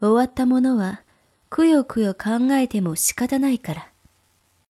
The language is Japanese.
終わったものはくよくよ考えても仕方ないから。